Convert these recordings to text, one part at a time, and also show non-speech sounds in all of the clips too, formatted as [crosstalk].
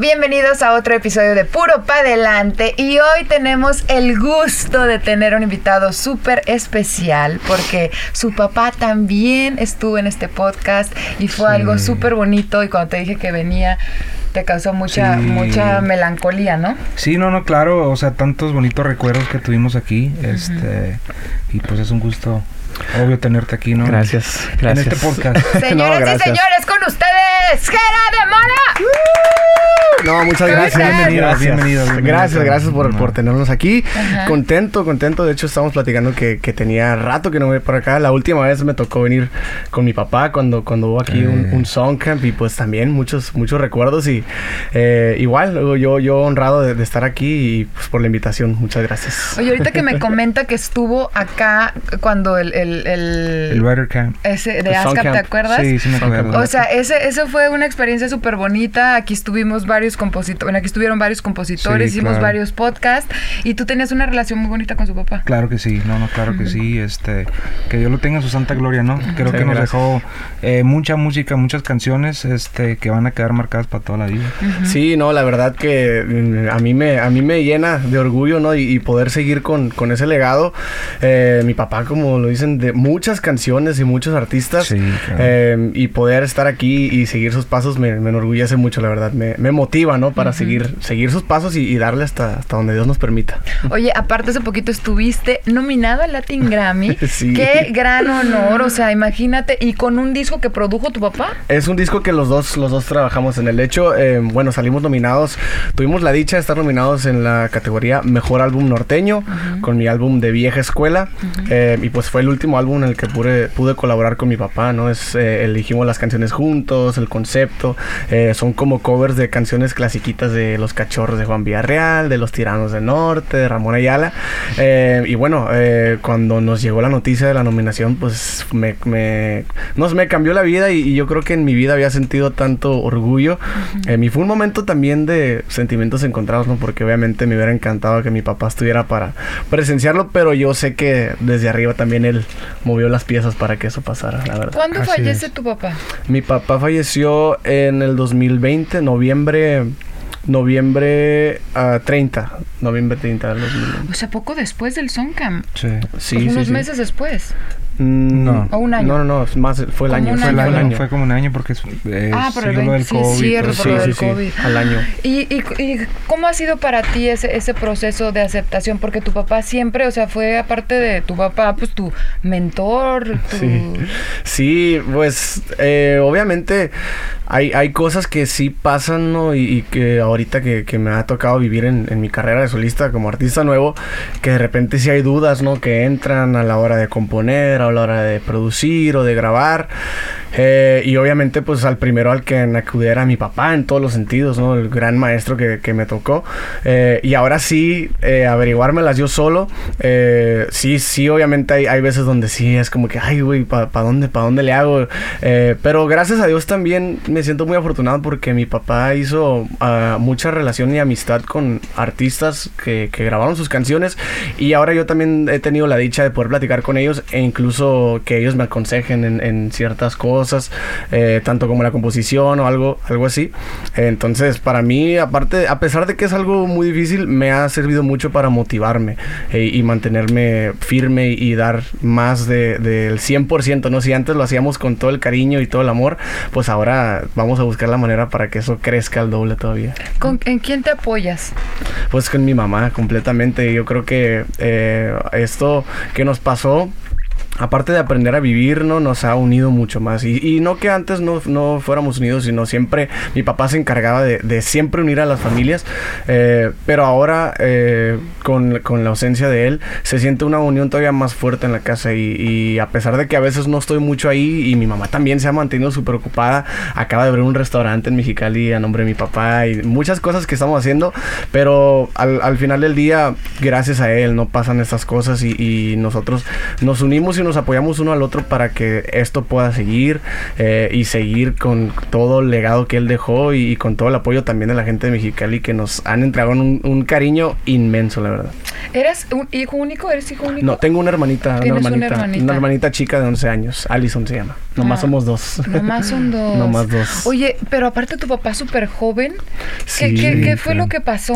bienvenidos a otro episodio de Puro Pa' Adelante y hoy tenemos el gusto de tener un invitado súper especial porque su papá también estuvo en este podcast y fue algo súper bonito y cuando te dije que venía te causó mucha, Sí. mucha melancolía, ¿no? Sí, no, no, claro, o sea, tantos bonitos recuerdos que tuvimos aquí, este, y pues es un gusto, obvio, tenerte aquí, ¿no? Gracias, En gracias. este podcast. [laughs] Señoras y gracias. señores, con ustedes, Gera de Mora. No, muchas ¿Cómo gracias. estás? Bienvenido, gracias. bienvenido, bienvenido. Gracias, gracias por, por tenernos aquí. Ajá. Contento, contento. De hecho, estamos platicando que, que tenía rato que no voy por acá. La última vez me tocó venir con mi papá cuando, cuando hubo aquí un, Eh. un song camp y pues también muchos, muchos recuerdos y eh, igual luego yo, yo honrado de, de estar aquí y pues por la invitación. Muchas gracias. Oye, ahorita que me [laughs] comenta que estuvo acá cuando el... El, el, El Writer Camp. ese de ASCAP, ¿te acuerdas? Sí, sí me acuerdo. O sea, ese, eso fue una experiencia súper bonita. Aquí estuvimos varios compositores, bueno, aquí estuvieron varios compositores, Sí, hicimos claro. varios podcasts y tú tenías una relación muy bonita con su papá. Claro que sí, no, no, claro que sí, este, que Dios lo tenga en su santa gloria, ¿no? Creo Sí, que nos gracias. dejó eh, mucha música, muchas canciones, este, que van a quedar marcadas para toda la vida. Sí, no, la verdad que mm, a mí me, a mí me llena de orgullo, ¿no? Y, y poder seguir con, con ese legado. Eh, mi papá, como lo dicen, de muchas canciones y muchos artistas. Sí, claro. Eh, y poder estar aquí y seguir sus pasos me, me enorgullece mucho, la verdad. Me, me motiva, ¿no? Para seguir, seguir sus pasos y, y darle hasta, hasta donde Dios nos permita. Oye, aparte hace poquito estuviste nominado al Latin Grammy. [laughs] Sí. Qué gran honor, o sea, imagínate, y con un disco que produjo tu papá. Es un disco que los dos, los dos trabajamos en el hecho. eh, bueno, salimos nominados. Tuvimos la dicha de estar nominados en la categoría Mejor Álbum Norteño con mi álbum de Vieja Escuela. eh, y pues fue el último álbum en el que pude, pude colaborar con mi papá, ¿no? Es, eh, elegimos las canciones juntos, el concepto. eh, son como covers de canciones clasiquitas de Los Cachorros de Juan Villarreal, de Los Tiranos del Norte, de Ramón Ayala. Eh, y bueno, eh, cuando nos llegó la noticia de la nominación, pues me, me, no sé, me cambió la vida y, y yo creo que en mi vida había sentido tanto orgullo. Eh, y fue un momento también de sentimientos encontrados, ¿no? Porque obviamente me hubiera encantado que mi papá estuviera para presenciarlo, pero yo sé que desde arriba también él movió las piezas para que eso pasara, la verdad. ¿Cuándo Así fallece es. tu papá? Mi papá falleció en el 2020, noviembre, noviembre ah, 30, noviembre 30 del 2020. O sea, poco después del Songcamp. Sí. Sí, Pues sí, unos sí. meses después. Mm, No. ¿O un año? No, no, no, es más, fue el Como año. un Fue, el año. el año, año. fue como un año porque eh, Ah, por el sí, lo 20, del sí, COVID. cierto, del sí, sí, al año. ¿Y, y, y cómo ha sido para ti ese, ese proceso de aceptación? Porque tu papá siempre, o sea, fue aparte de tu papá, pues tu mentor, tu... Sí, sí pues eh, obviamente hay, hay cosas que sí pasan, ¿no? Y, y que ahorita que, que me ha tocado vivir en, en mi carrera de solista como artista nuevo, que de repente sí hay dudas, ¿no? Que entran a la hora de componer, a la hora de producir o de grabar. Eh, y obviamente pues al primero al que acudir era mi papá en todos los sentidos, ¿no? El gran maestro que, que me tocó. Eh, y ahora sí, eh, averiguármelas yo solo. Eh, sí, sí, obviamente hay, hay veces donde sí es como que, ay, güey, ¿para dónde, pa dónde le hago? Eh, pero gracias a Dios también me siento muy afortunado porque mi papá hizo ah, mucha relación y amistad con artistas que, que grabaron sus canciones. Y ahora yo también he tenido la dicha de poder platicar con ellos e incluso que ellos me aconsejen en, en ciertas cosas, eh, tanto como la composición o algo, algo así. Entonces, para mí, aparte, a pesar de que es algo muy difícil, me ha servido mucho para motivarme eh, y mantenerme firme y dar más de- del 100%, ¿no? Si antes lo hacíamos con todo el cariño y todo el amor, pues ahora vamos a buscar la manera para que eso crezca al doble todavía. ¿Con- ¿En quién te apoyas? Pues con mi mamá completamente. Yo creo que eh, esto que nos pasó aparte de aprender a vivir, ¿no? Nos ha unido mucho más. Y, no que antes no, no, fuéramos unidos, sino siempre mi papá se encargaba de, siempre unir a las familias. Eh, pero ahora, eh, con, con, la ausencia de él, se siente una unión todavía más fuerte en la casa. Y, a pesar de que a veces no estoy mucho ahí, y mi mamá también se ha mantenido súper ocupada, acaba de abrir un restaurante en Mexicali a nombre de mi papá y muchas cosas que estamos haciendo. Pero al, al final del día, gracias a él, no pasan estas cosas y, y nosotros nos unimos y nos apoyamos uno al otro para que esto pueda seguir eh, y seguir con todo el legado que él dejó y, y, con todo el apoyo también de la gente de Mexicali que nos han entregado un, un cariño inmenso, la verdad. ¿Eres un hijo único? ¿Eres hijo único? No, tengo una hermanita, una hermanita, una hermanita, una hermanita. chica de 11 años. Allison se llama. Nomás ah, somos dos. Nomás son [laughs] dos. nomás dos. Oye, pero aparte tu papá súper joven. Sí, ¿Qué, qué, qué fue sí. lo que pasó?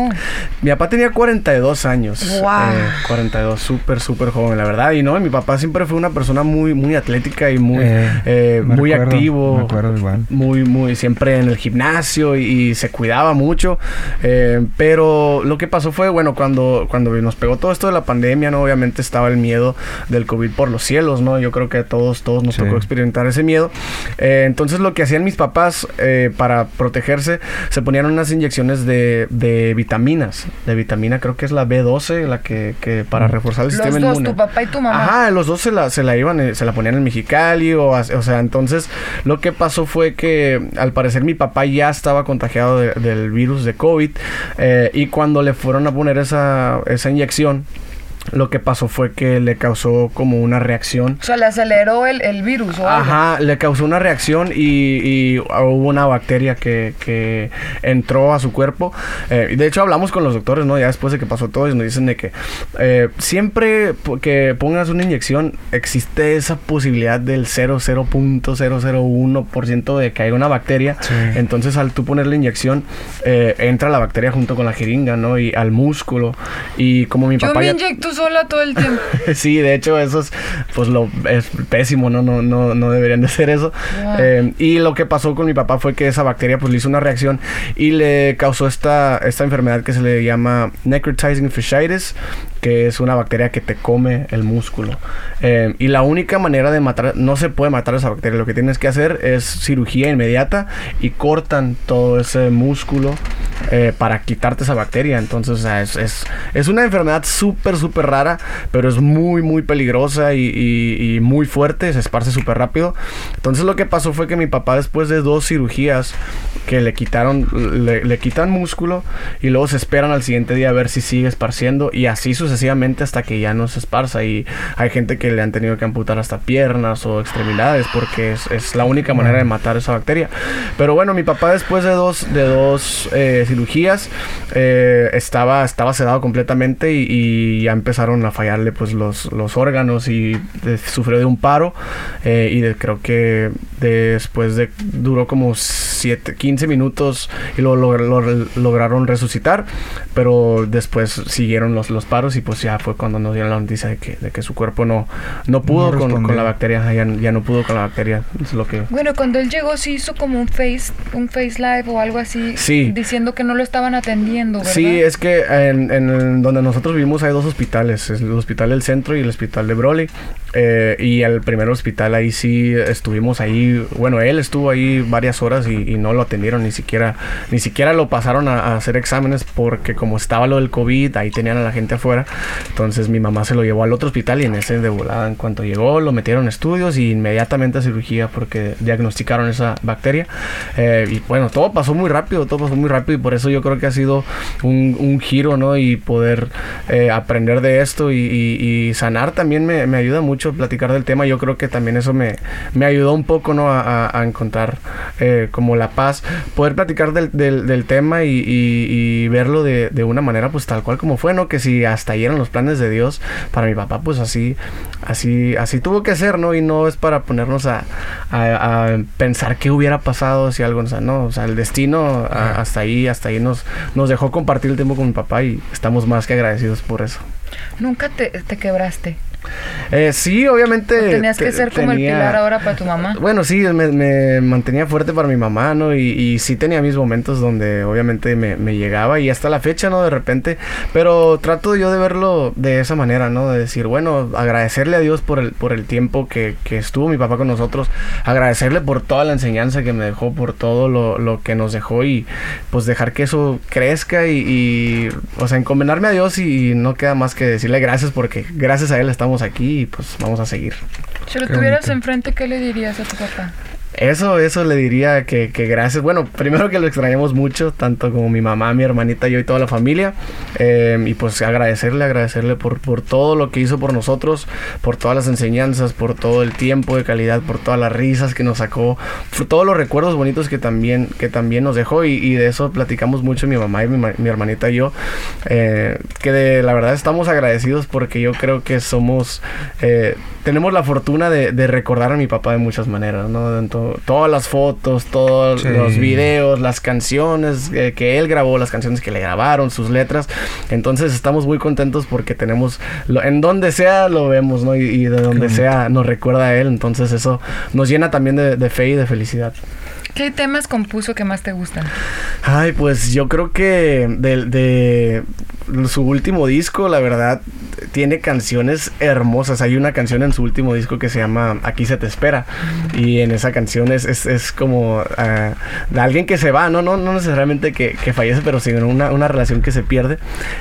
Mi papá tenía 42 años. Wow. Eh, 42, súper, súper joven, la verdad. Y no, mi papá siempre fue una persona muy, muy atlética y muy, eh, eh, muy recuerdo, activo. Me acuerdo igual. Muy, muy, siempre en el gimnasio y, y se cuidaba mucho. Eh, pero lo que pasó fue, bueno, cuando, cuando nos pegó todo esto de la pandemia, ¿no? Obviamente estaba el miedo del COVID por los cielos, ¿no? Yo creo que a todos, todos nos sí. tocó experimentar ese miedo. Eh, entonces lo que hacían mis papás eh, para protegerse, se ponían unas inyecciones de, de, vitaminas. De vitamina, creo que es la B12, la que, que para reforzar el los sistema dos, inmune. tu papá y tu mamá. Ajá, los dos se la, se la iban, eh, se la ponían en Mexicali, o, o sea, entonces lo que pasó fue que al parecer mi papá ya estaba contagiado de, del virus de COVID eh, y cuando le fueron a poner esa, esa inyección, lo que pasó fue que le causó como una reacción. O sea, le aceleró el, el virus. ¿o Ajá, le causó una reacción y, y hubo una bacteria que, que, entró a su cuerpo. Eh, de hecho, hablamos con los doctores, ¿no? Ya después de que pasó todo, y nos dicen de que eh, siempre que pongas una inyección, existe esa posibilidad del 0,0.001% de que haya una bacteria. Sí. Entonces, al tú poner la inyección, eh, entra la bacteria junto con la jeringa, ¿no? Y al músculo. Y como mi Yo papá. me ya inyecto sola todo el tiempo. [laughs] sí, de hecho, eso es, pues, lo, es pésimo, ¿no? No, no, no deberían de hacer eso. Wow. Eh, y lo que pasó con mi papá fue que esa bacteria, pues, le hizo una reacción y le causó esta, esta enfermedad que se le llama necrotizing fasciitis, que es una bacteria que te come el músculo. Eh, y la única manera de matar, no se puede matar esa bacteria, lo que tienes que hacer es cirugía inmediata y cortan todo ese músculo eh, para quitarte esa bacteria. Entonces, o sea, es, es, es una enfermedad súper, súper rara, pero es muy, muy peligrosa y, muy fuerte, se esparce súper rápido. Entonces, lo que pasó fue que mi papá, después de dos cirugías que le quitaron, le, le quitan músculo y luego se esperan al siguiente día a ver si sigue esparciendo y así sucesivamente hasta que ya no se esparza. Y hay gente que le han tenido que amputar hasta piernas o extremidades porque es, es la única manera de matar esa bacteria. Pero bueno, mi papá después de dos, de dos eh, cirugías eh, estaba, estaba sedado completamente y, y, ya empezaron a fallarle pues los, los órganos y de, sufrió de un paro eh, y de, creo que después de duró como 7, 15 minutos y lo, lo, lo, lograron resucitar, pero después siguieron los, los paros y pues ya fue cuando nos dieron la noticia de que, de que su cuerpo no, no pudo no con, con, la bacteria, ya, ya, no pudo con la bacteria, es lo que... Bueno, cuando él llegó sí hizo como un face, un face live o algo así, sí. diciendo que no lo estaban atendiendo, ¿verdad? Sí, es que en, en donde nosotros vivimos hay dos hospitales, el hospital del centro y el hospital de Broly, eh, y el primer hospital ahí sí estuvimos ahí, bueno, él estuvo ahí varias horas y, y no lo atendieron, ni siquiera, ni siquiera lo pasaron a, a, hacer exámenes porque como estaba lo del COVID, ahí tenían a la gente afuera, entonces mi mamá se lo llevó al otro hospital y en ese de volada, en cuanto llegó, lo metieron estudios y inmediatamente a cirugía porque diagnosticaron esa bacteria, eh, y bueno, todo pasó muy rápido, todo pasó muy rápido y por eso yo creo que ha sido un, un giro, ¿no? Y poder eh, aprender de esto y, y, y sanar también me, me ayuda mucho platicar del tema. Yo creo que también eso me, me ayudó un poco, ¿no? A, a encontrar eh, como la paz. Poder platicar del, del, del tema y, y, y, verlo de, de, una manera pues tal cual como fue, ¿no? Que si hasta ahí eran los planes de Dios para mi papá, pues así, así, así tuvo que ser, ¿no? Y no es para ponernos a, a, a pensar qué hubiera pasado si algo, o sea, no, o sea, el destino hasta ahí, hasta ahí nos, nos dejó compartir el tiempo con mi papá y estamos más que agradecidos por eso. ¿Nunca te, te quebraste? Eh, sí, obviamente. O tenías que ser como el pilar ahora para tu mamá. Bueno, sí, me, me mantenía fuerte para mi mamá, ¿no? Y, y sí tenía mis momentos donde obviamente me, me llegaba y hasta la fecha, ¿no? De repente. Pero trato yo de verlo de esa manera, ¿no? De decir, bueno, agradecerle a Dios por el, por el tiempo que, que estuvo mi papá con nosotros. Agradecerle por toda la enseñanza que me dejó, por todo lo, lo que nos dejó y pues dejar que eso crezca y, y, o sea, encomendarme a Dios y, no queda más que decirle gracias porque gracias a Él estamos aquí y pues vamos a seguir. Si lo Qué tuvieras bonito. enfrente, ¿qué le dirías a tu papá? Eso, eso le diría que, que gracias. Bueno, primero que lo extrañamos mucho, tanto como mi mamá, mi hermanita, yo y toda la familia. Eh, y pues agradecerle, agradecerle por, por todo lo que hizo por nosotros, por todas las enseñanzas, por todo el tiempo de calidad, por todas las risas que nos sacó, por todos los recuerdos bonitos que también, que también nos dejó. Y, de eso platicamos mucho mi mamá y mi, ma- mi hermanita y yo. eh, que de la verdad estamos agradecidos porque yo creo que somos, eh, tenemos la fortuna de, de recordar a mi papá de muchas maneras, ¿no? Todas las fotos, todos Sí. los videos, las canciones eh, que él grabó, las canciones que le grabaron, sus letras. Entonces estamos muy contentos porque tenemos, lo- en donde sea lo vemos, ¿no? Y, y de donde sea nos recuerda a él. Entonces eso nos llena también de, de fe y de felicidad. ¿Qué temas compuso que más te gustan? Ay, pues yo creo que de, de su último disco, la verdad, tiene canciones hermosas. Hay una canción en su último disco que se llama Aquí se te espera. Y en esa canción es, es, es como ah, de alguien que se va, no, no, no necesariamente que, que fallece, pero sino una, una relación que se pierde.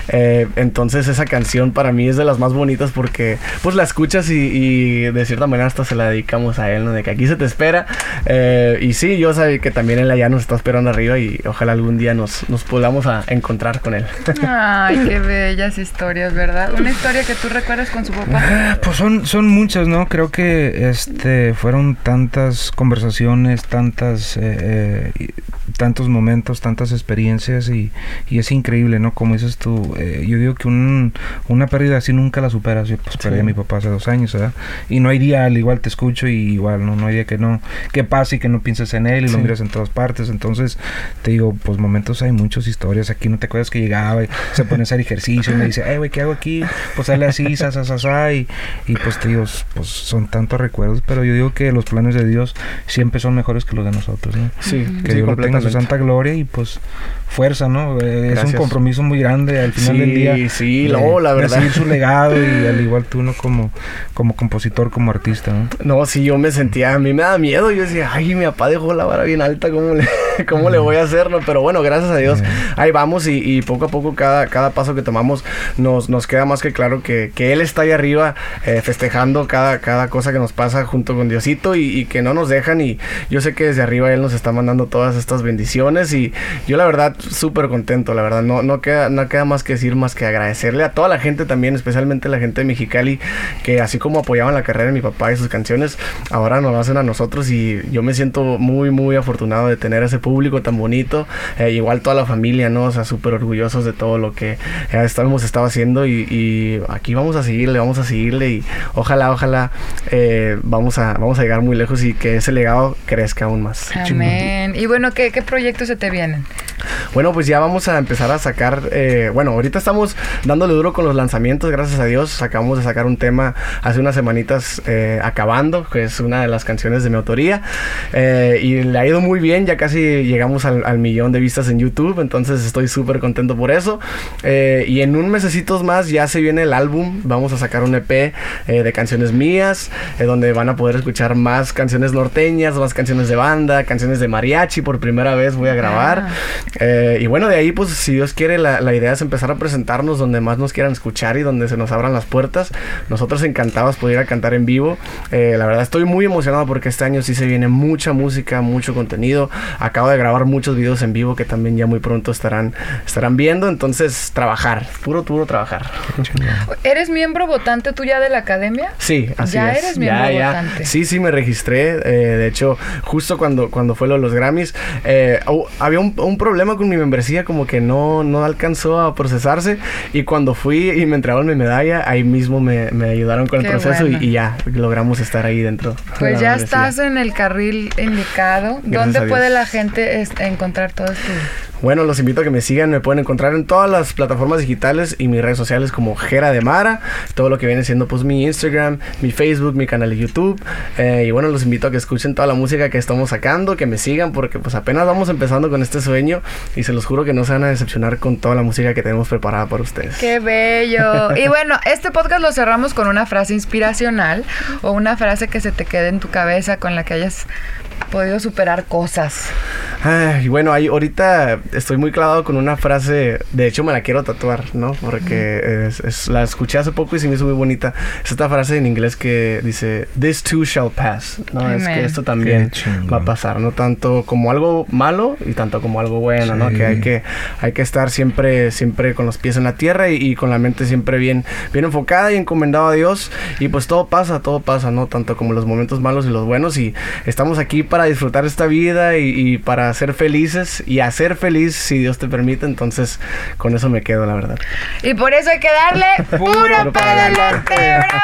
Eh, entonces esa canción para mí es de las más bonitas porque pues la escuchas y, y de cierta manera hasta se la dedicamos a él, ¿no? De que aquí se te espera. Eh, y sí, yo sé que también él allá nos está esperando arriba y ojalá algún día nos, nos podamos a encontrar con él. Ay, qué [laughs] bellas historias, ¿verdad? Una historia que tú recuerdas con su papá. Pues son, son muchas, ¿no? Creo que este fueron tantas conversaciones, tantas, eh, eh, tantos momentos, tantas experiencias y, y es increíble, ¿no? Como dices tú, eh, yo digo que un, una pérdida así nunca la superas. Yo pues perdí a Sí. mi papá hace dos años, ¿verdad? Y no hay día, al igual te escucho y igual, ¿no? No hay día que no, que pase y que no pienses en él y lo Sí. miras en todas partes. Entonces, te digo, pues momentos hay muchas historias. Aquí no te acuerdas que llegaba y se pone a hacer ejercicio y me dice, eh, güey, ¿qué hago aquí? Pues sale así, sa, sa, sa, sa", y, y pues te digo, pues son tantos recuerdos, pero yo digo que los planes de Dios siempre son mejores que los de nosotros, ¿no? Sí, Que Dios lo tenga en su santa gloria y pues fuerza, ¿no? Eh, es un compromiso muy grande al final Sí, del día. sí, de- no, la de verdad. seguir su [laughs] legado y al igual tú, ¿no? Como, como compositor, como artista, ¿no? No, sí, yo me sentía, a mí me da miedo. Yo decía, ay, mi papá dejó la vara bien alta, ¿cómo le, [laughs] cómo le voy a hacer? no? Pero bueno, gracias a Dios, ahí vamos y, y poco a poco cada, cada paso que tomamos nos, nos queda más que claro que, que Él está ahí arriba eh, festejando cada, cada cosa que nos pasa junto con Diosito y, y que no nos dejan. Y yo sé que desde arriba Él nos está mandando todas estas bendiciones y yo la verdad súper contento, la verdad. No, no, queda, no queda más que decir más que agradecerle a toda la gente también, especialmente la gente de Mexicali, que así como apoyaban la carrera de mi papá y sus canciones, ahora nos lo hacen a nosotros y yo me siento muy, muy afortunado de tener ese público tan bonito. Eh, igual toda la familia, ¿no? O sea, súper orgullosos de todo lo que eh, hemos estado haciendo y, aquí vamos a seguirle, vamos a seguirle y ojalá, ojalá eh, vamos, a, vamos a llegar muy lejos y que ese legado crezca aún más. Amén. Y bueno, ¿qué, qué proyectos se te vienen? Bueno, pues ya vamos a empezar a sacar. eh, bueno, ahorita estamos dándole duro con los lanzamientos, gracias a Dios. Acabamos de sacar un tema hace unas semanitas eh, acabando, que es una de las canciones de mi autoría. eh, y le ha ido muy bien, ya casi llegamos al, millón de vistas en YouTube, entonces estoy súper contento por eso. Y en un mesecitos más ya se viene el álbum. Vamos a sacar un EP de canciones mías, donde van a poder escuchar más canciones norteñas, más canciones de banda, canciones de mariachi. Por primera vez voy a grabar. Ah. Eh, y bueno, de ahí, pues, si Dios quiere, la, la idea es empezar a presentarnos donde más nos quieran escuchar y donde se nos abran las puertas. Nosotros encantados poder ir a cantar en vivo. Eh, la verdad, estoy muy emocionado porque este año sí se viene mucha música, mucho contenido. Acabo de grabar muchos videos en vivo que también ya muy pronto estarán, estarán viendo. Entonces, trabajar, puro, puro trabajar. ¿Eres miembro votante tú ya de la academia? Sí, así Ya es. eres miembro votante. Sí, sí, me registré. eh, de hecho, justo cuando, cuando fue lo de los Grammys, hu- había un, un problema con mi membresía, como que no, no alcanzó a procesarse. Y cuando fui y me entregaron mi medalla, ahí mismo me, me ayudaron con el proceso y- bueno. y, ya logramos estar ahí dentro. de Pues ya membresía. estás en el carril indicado. Gracias ¿Dónde puede la gente encontrar todas tus bueno, los invito a que me sigan. Me pueden encontrar en todas las plataformas digitales y mis redes sociales como Jera de Mara. Todo lo que viene siendo pues mi Instagram, mi Facebook, mi canal de YouTube. Eh, y bueno, los invito a que escuchen toda la música que estamos sacando, que me sigan porque pues apenas vamos empezando con este sueño y se los juro que no se van a decepcionar con toda la música que tenemos preparada para ustedes. ¡Qué bello! [laughs] Y bueno, este podcast lo cerramos con una frase inspiracional o una frase que se te quede en tu cabeza con la que hayas podido superar cosas. Ay, bueno, ahí ahorita estoy muy clavado con una frase, de hecho me la quiero tatuar, ¿no? Porque es- es- la escuché hace poco y se me hizo muy bonita. Es esta frase en inglés que dice, This too shall pass, ¿no? Es Amén. que esto también va a pasar, no tanto como algo malo y tanto como algo bueno, ¿no? Sí. Que hay que hay que estar siempre siempre con los pies en la tierra y, y con la mente siempre bien bien enfocada y encomendado a Dios y pues todo pasa, todo pasa, ¿no? Tanto como los momentos malos y los buenos y estamos aquí para disfrutar esta vida y, y para ser felices y hacer feliz si Dios te permite, entonces con eso me quedo, la verdad. Y por eso hay que darle [laughs] puro para adelante, bro.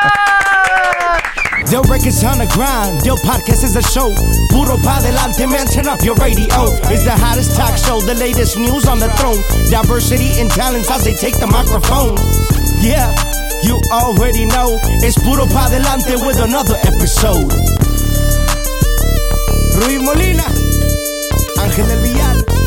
Yo records on the grind. Yo podcast is a show. Puro pa delante, man. Turn up your radio. It's the hottest talk show. The latest news on the throne. Diversity and talents as they take the microphone. Yeah, you already know. It's Puro pa delante with another episode. Ruiz Molina, Ángel del Villar.